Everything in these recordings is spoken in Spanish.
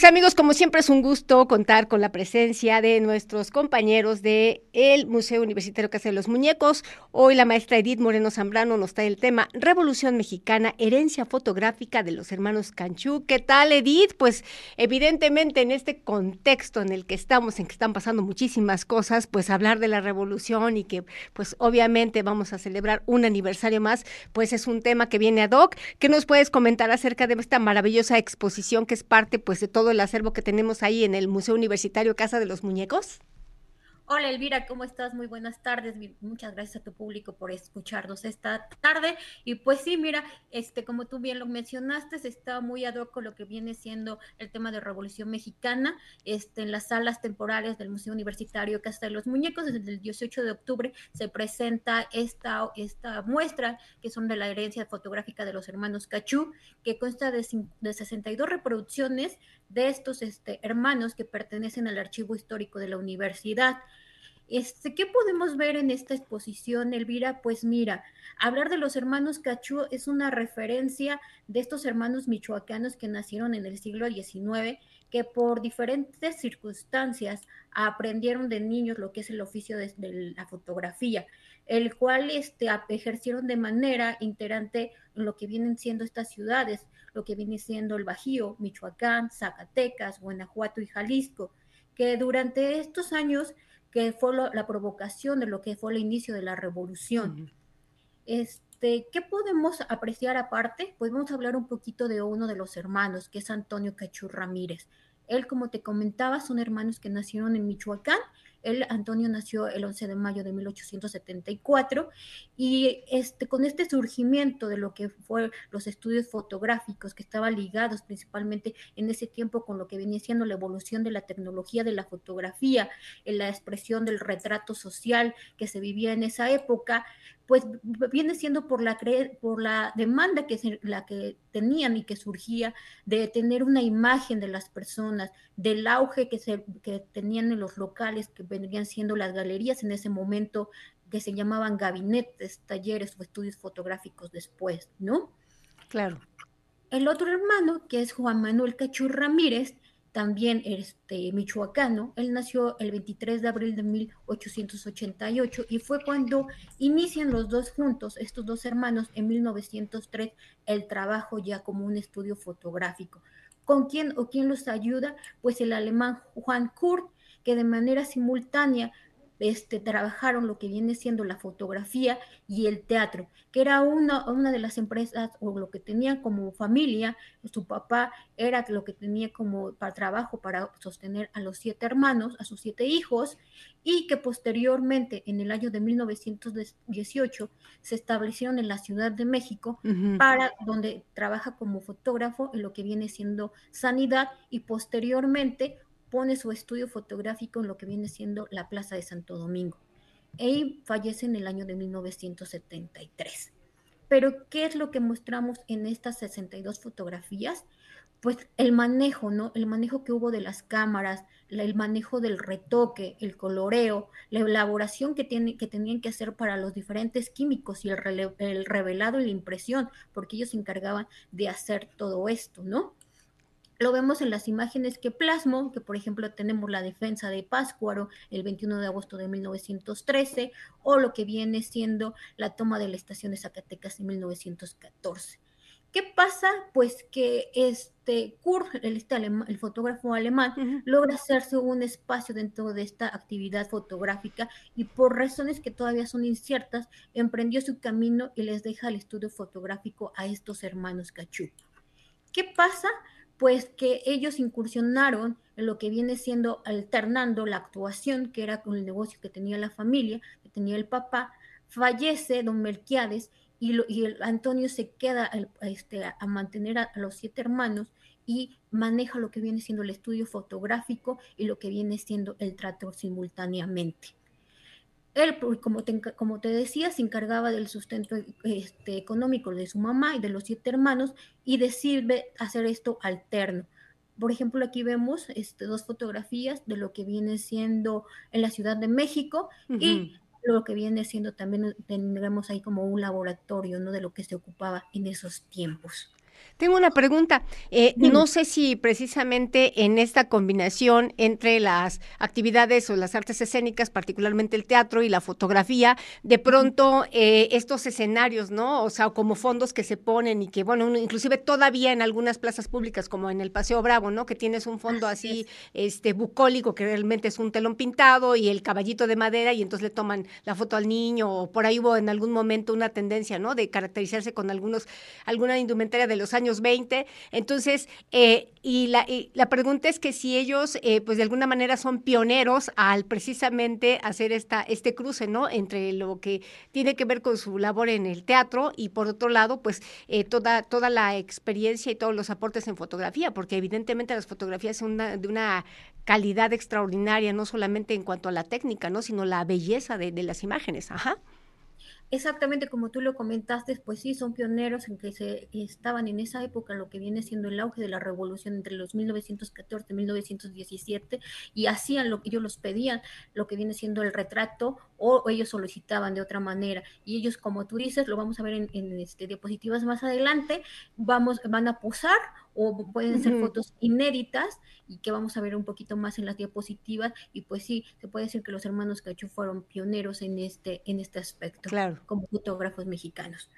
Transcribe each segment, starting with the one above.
pues amigos, como siempre es un gusto contar con la presencia de nuestros compañeros de el Museo Universitario Casa de los Muñecos. Hoy la maestra Edith Moreno Zambrano nos trae el tema Revolución Mexicana, herencia fotográfica de los hermanos Canchú. ¿Qué tal, Edith? Pues evidentemente en este contexto en el que estamos, en que están pasando muchísimas cosas, pues hablar de la revolución y que pues obviamente vamos a celebrar un aniversario más, pues es un tema que viene ad hoc. ¿Qué nos puedes comentar acerca de esta maravillosa exposición que es parte pues de todo el acervo que tenemos ahí en el Museo Universitario Casa de los Muñecos? Hola Elvira, ¿cómo estás? Muy buenas tardes. Muchas gracias a tu público por escucharnos esta tarde. Y pues sí, mira, este, como tú bien lo mencionaste, está muy ad hoc con lo que viene siendo el tema de Revolución Mexicana. Este, en las salas temporales del Museo Universitario Casa de los Muñecos, desde el 18 de octubre se presenta esta, esta muestra, que son de la herencia fotográfica de los hermanos Cachú, que consta de, de 62 reproducciones de estos este, hermanos que pertenecen al archivo histórico de la universidad. Este, ¿Qué podemos ver en esta exposición, Elvira? Pues mira, hablar de los hermanos Cachú es una referencia de estos hermanos michoacanos que nacieron en el siglo XIX, que por diferentes circunstancias aprendieron de niños lo que es el oficio de, la fotografía, el cual este, ejercieron de manera integrante en lo que vienen siendo estas ciudades, lo que viene siendo el Bajío, Michoacán, Zacatecas, Guanajuato y Jalisco, que durante estos años que fue la provocación de lo que fue el inicio de la revolución. Este, ¿Qué podemos apreciar aparte? Pues vamos a hablar un poquito de uno de los hermanos, que es Antonio Cachú Ramírez. Él, como te comentaba, son hermanos que nacieron en Michoacán él, Antonio, nació el 11 de mayo de 1874 y este, con este surgimiento de lo que fue los estudios fotográficos que estaban ligados principalmente en ese tiempo con lo que venía siendo la evolución de la tecnología de la fotografía, en la expresión del retrato social que se vivía en esa época, pues viene siendo por la, por la demanda que, la que tenían y que surgía de tener una imagen de las personas, del auge que, se, que tenían en los locales, que vendrían siendo las galerías en ese momento, que se llamaban gabinetes, talleres o estudios fotográficos después, ¿no? Claro. El otro hermano, que es Juan Manuel Cachur Ramírez, también este, michoacano. Él nació el 23 de abril de 1888 y fue cuando inician los dos juntos, estos dos hermanos, en 1903, el trabajo ya como un estudio fotográfico. ¿Con quién o quién los ayuda? Pues el alemán Juan Kurt, que de manera simultánea este, trabajaron lo que viene siendo la fotografía y el teatro, que era una, una de las empresas o lo que tenían como familia, su papá era lo que tenía como para trabajo para sostener a los siete hermanos, a sus siete hijos, y que posteriormente, en el año de 1918, se establecieron en la Ciudad de México, para donde trabaja como fotógrafo en lo que viene siendo sanidad y posteriormente pone su estudio fotográfico en lo que viene siendo la Plaza de Santo Domingo. Y fallece en el año de 1973. Pero, ¿qué es lo que mostramos en estas 62 fotografías? Pues el manejo, ¿no? El manejo que hubo de las cámaras, el manejo del retoque, el coloreo, la elaboración que, tiene, que tenían que hacer para los diferentes químicos y el, el revelado y la impresión, porque ellos se encargaban de hacer todo esto, ¿no? Lo vemos en las imágenes que plasmo, que por ejemplo tenemos la defensa de Páscuaro el 21 de agosto de 1913, o lo que viene siendo la toma de la estación de Zacatecas en 1914. ¿Qué pasa? Pues que este Kurt, el, este el fotógrafo alemán, logra hacerse un espacio dentro de esta actividad fotográfica y por razones que todavía son inciertas, emprendió su camino y les deja el estudio fotográfico a estos hermanos Cachú. ¿Qué pasa? Pues que ellos incursionaron en lo que viene siendo alternando la actuación, que era con el negocio que tenía la familia, que tenía el papá, fallece don Melquiades y, el Antonio se queda este, a mantener a, los siete hermanos y maneja lo que viene siendo el estudio fotográfico y lo que viene siendo el trato simultáneamente. Él, como te, como te decía, se encargaba del sustento este, económico de su mamá y de los siete hermanos y decide hacer esto alterno. Por ejemplo, aquí vemos este, dos fotografías de lo que viene siendo en la Ciudad de México y lo que viene siendo también, tendremos ahí como un laboratorio, ¿no? De lo que se ocupaba en esos tiempos. Tengo una pregunta. Eh, no sé si precisamente en esta combinación entre las actividades o las artes escénicas, particularmente el teatro y la fotografía, de pronto eh, estos escenarios, ¿no? O sea, como fondos que se ponen y que, bueno, inclusive todavía en algunas plazas públicas, como en el Paseo Bravo, ¿no? Que tienes un fondo así, este, bucólico, que realmente es un telón pintado y el caballito de madera y entonces le toman la foto al niño o por ahí hubo en algún momento una tendencia, ¿no? De caracterizarse con algunos, alguna indumentaria de los años 20. Entonces, eh, y, la, la, pregunta es que si ellos, eh, pues de alguna manera son pioneros al precisamente hacer esta, este cruce, ¿no? Entre lo que tiene que ver con su labor en el teatro y por otro lado, pues eh, toda, toda la experiencia y todos los aportes en fotografía, porque evidentemente las fotografías son de una calidad extraordinaria, no solamente en cuanto a la técnica, ¿no? Sino la belleza de, de las imágenes. Ajá exactamente como tú lo comentaste, pues sí, son pioneros en que se estaban en esa época lo que viene siendo el auge de la revolución entre los 1914 y 1917 y hacían lo que ellos los pedían, lo que viene siendo el retrato o ellos solicitaban de otra manera. Y ellos como tú dices, lo vamos a ver en, este, diapositivas más adelante, vamos, van a posar o pueden ser fotos inéditas y que vamos a ver un poquito más en las diapositivas y pues sí, se puede decir que los hermanos Cachú fueron pioneros en este, en este aspecto como fotógrafos mexicanos.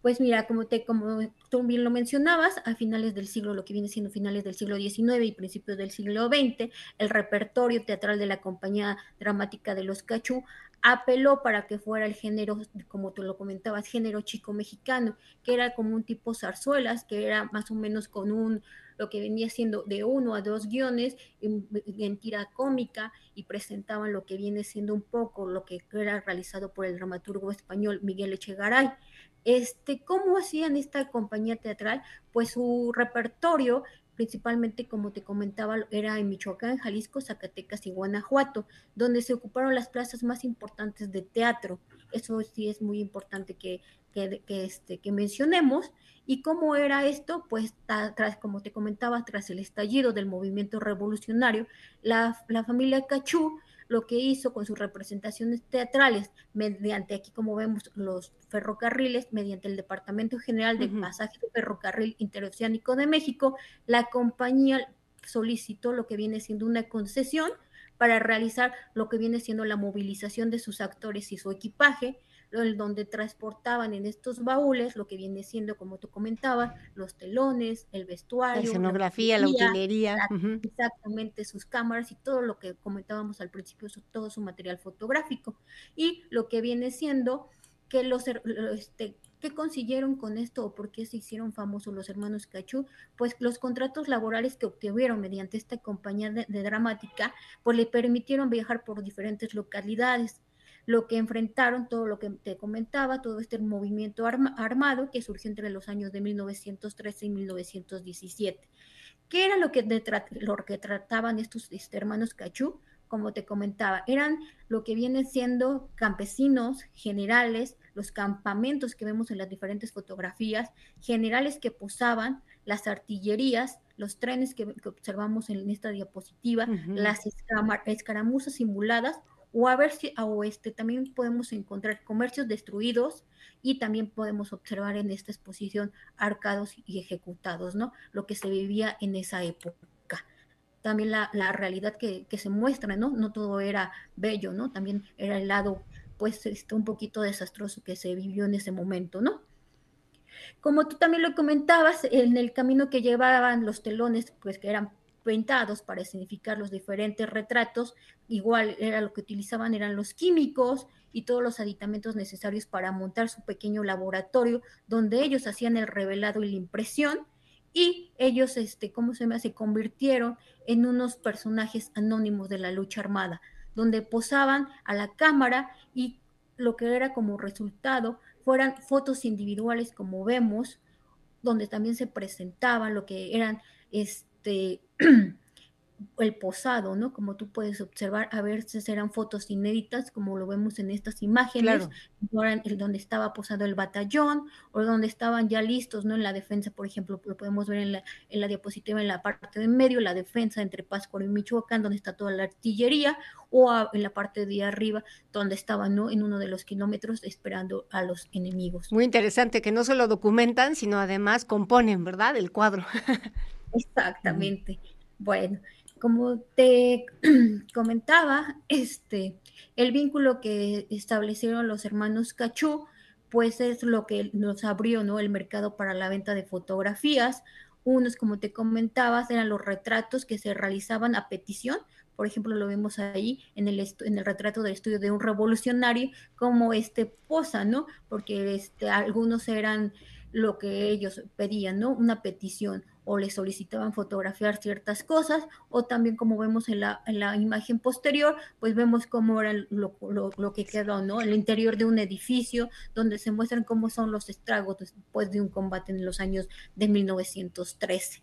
Pues mira, como, te, como tú bien lo mencionabas, a finales del siglo, lo que viene siendo finales del siglo XIX y principios del siglo XX, el repertorio teatral de la Compañía Dramática de los Cachú apeló para que fuera el género, como tú lo comentabas, género chico mexicano, que era como un tipo zarzuelas, que era más o menos con un, lo que venía siendo de uno a dos guiones en, tira cómica y presentaban lo que viene siendo un poco lo que era realizado por el dramaturgo español Miguel Echegaray. Este, ¿Cómo hacían esta compañía teatral? Pues su repertorio principalmente, como te comentaba, era en Michoacán, Jalisco, Zacatecas y Guanajuato, donde se ocuparon las plazas más importantes de teatro. Eso sí es muy importante que, que, este, que mencionemos. ¿Y cómo era esto? Pues tras, como te comentaba, tras el estallido del movimiento revolucionario, la, la familia Cachú lo que hizo con sus representaciones teatrales, mediante aquí como vemos los ferrocarriles, mediante el Departamento General de Pasaje de Ferrocarril Interoceánico de México, la compañía solicitó lo que viene siendo una concesión para realizar lo que viene siendo la movilización de sus actores y su equipaje, donde transportaban en estos baúles lo que viene siendo, como tú comentabas, los telones, el vestuario, la escenografía, la, utilería, exactamente sus cámaras y todo lo que comentábamos al principio, todo su material fotográfico. Y lo que viene siendo que los, este, ¿Qué consiguieron con esto o por qué se hicieron famosos los hermanos Cachú? Pues los contratos laborales que obtuvieron mediante esta compañía de, de, dramática, pues le permitieron viajar por diferentes localidades lo que enfrentaron, todo lo que te comentaba, todo este movimiento armado que surgió entre los años de 1913 y 1917. ¿Qué era lo que, lo que trataban estos este, hermanos Cachú? Como te comentaba, eran lo que vienen siendo campesinos, generales, los campamentos que vemos en las diferentes fotografías, generales que posaban, las artillerías, los trenes que, observamos en esta diapositiva, las escaramuzas simuladas o a ver si o este, también podemos encontrar comercios destruidos y también podemos observar en esta exposición arcados y ejecutados, ¿no? Lo que se vivía en esa época. También la, la realidad que, que, se muestra, ¿no? No todo era bello, ¿no? También era el lado, pues, este, un poquito desastroso que se vivió en ese momento, ¿no? Como tú también lo comentabas, en el camino que llevaban los telones, pues que eran pintados para significar los diferentes retratos, igual era lo que utilizaban eran los químicos y todos los aditamentos necesarios para montar su pequeño laboratorio donde ellos hacían el revelado y la impresión y ellos, este, ¿cómo se llama? Se convirtieron en unos personajes anónimos de la lucha armada, donde posaban a la cámara y lo que era como resultado fueran fotos individuales como vemos, donde también se presentaban lo que eran este, el posado, ¿no? Como tú puedes observar, a veces eran fotos inéditas, como lo vemos en estas imágenes, claro. donde estaba posado el batallón o donde estaban ya listos, ¿no? En la defensa, por ejemplo, lo podemos ver en la, en la diapositiva en la parte de medio, la defensa entre Pátzcuaro y Michoacán, donde está toda la artillería, o en la parte de arriba, donde estaban, ¿no? En uno de los kilómetros esperando a los enemigos. Muy interesante, que no solo documentan, sino además componen, ¿verdad? El cuadro. Exactamente. Bueno, como te comentaba, este, el vínculo que establecieron los hermanos Cachú, pues es lo que nos abrió, ¿no? El mercado para la venta de fotografías. Unos, como te comentabas, eran los retratos que se realizaban a petición. Por ejemplo, lo vemos ahí en el, en el retrato del estudio de un revolucionario, como este posa, ¿no? Porque este, algunos eran lo que ellos pedían, ¿no? Una petición o le solicitaban fotografiar ciertas cosas o también como vemos en la, en la imagen posterior, pues vemos cómo era lo, lo, lo, que quedó, ¿no? El interior de un edificio donde se muestran cómo son los estragos después de un combate en los años de 1913.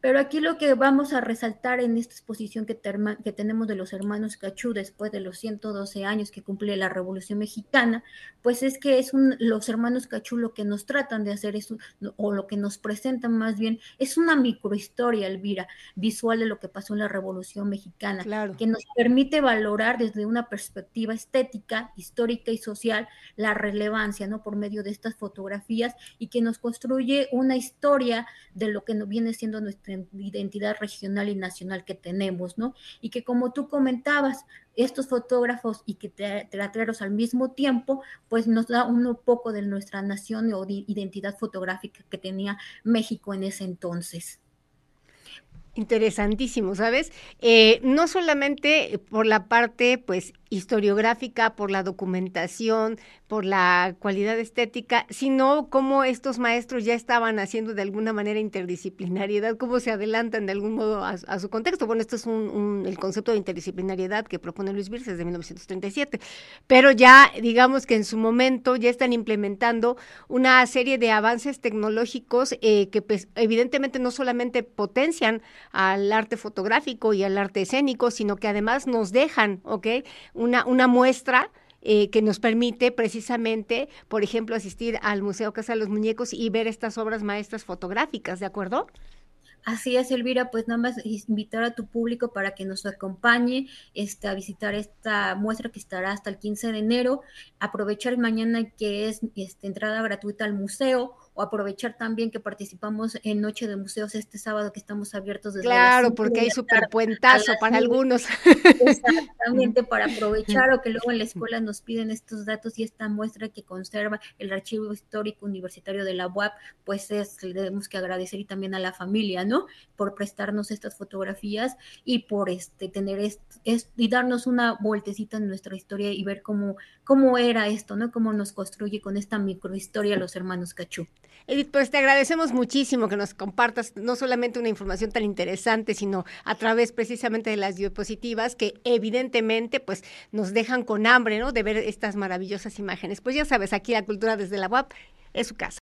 Pero aquí lo que vamos a resaltar en esta exposición que, que, tenemos de los hermanos Cachú después de los 112 años que cumple la Revolución Mexicana, pues es que es un, los hermanos Cachú lo que nos tratan de hacer es, o lo que nos presentan más bien, es una microhistoria, Elvira, visual de lo que pasó en la Revolución Mexicana, que nos permite valorar desde una perspectiva estética, histórica y social la relevancia, ¿no? Por medio de estas fotografías y que nos construye una historia de lo que nos viene siendo nuestra identidad regional y nacional que tenemos, ¿no? Y que como tú comentabas, estos fotógrafos y que teatreros al mismo tiempo, pues nos da un poco de nuestra nación o de identidad fotográfica que tenía México en ese entonces. Interesantísimo, ¿sabes? Eh, no solamente por la parte, pues, historiográfica, por la documentación, por la cualidad estética, sino cómo estos maestros ya estaban haciendo de alguna manera interdisciplinariedad, cómo se adelantan de algún modo a, su contexto. Bueno, esto es un, el concepto de interdisciplinariedad que propone Luis Birces desde 1937, pero ya digamos que en su momento ya están implementando una serie de avances tecnológicos eh, que pues, evidentemente no solamente potencian al arte fotográfico y al arte escénico, sino que además nos dejan, ¿ok? Una, una muestra eh, que nos permite precisamente, por ejemplo, asistir al Museo Casa de los Muñecos y ver estas obras maestras fotográficas, ¿de acuerdo? Así es, Elvira, pues nada más invitar a tu público para que nos acompañe este, a visitar esta muestra que estará hasta el 15 de enero, aprovechar mañana que es este, entrada gratuita al museo o aprovechar también que participamos en Noche de Museos este sábado que estamos abiertos desde Claro, porque hay súper puentazo para algunos. Exactamente, para aprovechar o que luego en la escuela nos piden estos datos y esta muestra que conserva el Archivo Histórico Universitario de la UAP, pues es, le debemos que agradecer y también a la familia, ¿no? Por prestarnos estas fotografías y por este tener es, y darnos una vueltecita en nuestra historia y ver cómo, cómo era esto, ¿no? Cómo nos construye con esta microhistoria los hermanos Cachú. Edith, pues te agradecemos muchísimo que nos compartas no solamente una información tan interesante, sino a través precisamente de las diapositivas que evidentemente pues nos dejan con hambre, ¿no? De ver estas maravillosas imágenes. Pues ya sabes, aquí la cultura desde la UAP es su casa.